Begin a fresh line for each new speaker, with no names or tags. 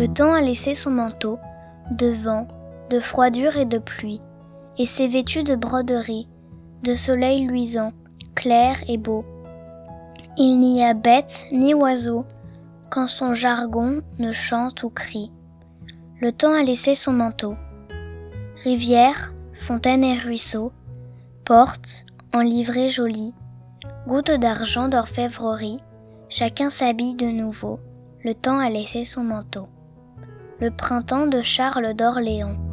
Le temps a laissé son manteau de vent, de froidure et de pluie, et s'est vêtu de broderies, de soleil luisant, clair et beau. Il n'y a bête ni oiseau quand son jargon ne chante ou crie. Le temps a laissé son manteau. Rivière, fontaine et ruisseau, portes, en livrée jolie, gouttes d'argent d'orfèvrerie, chacun s'habille de nouveau. Le temps a laissé son manteau. Le printemps de Charles d'Orléans.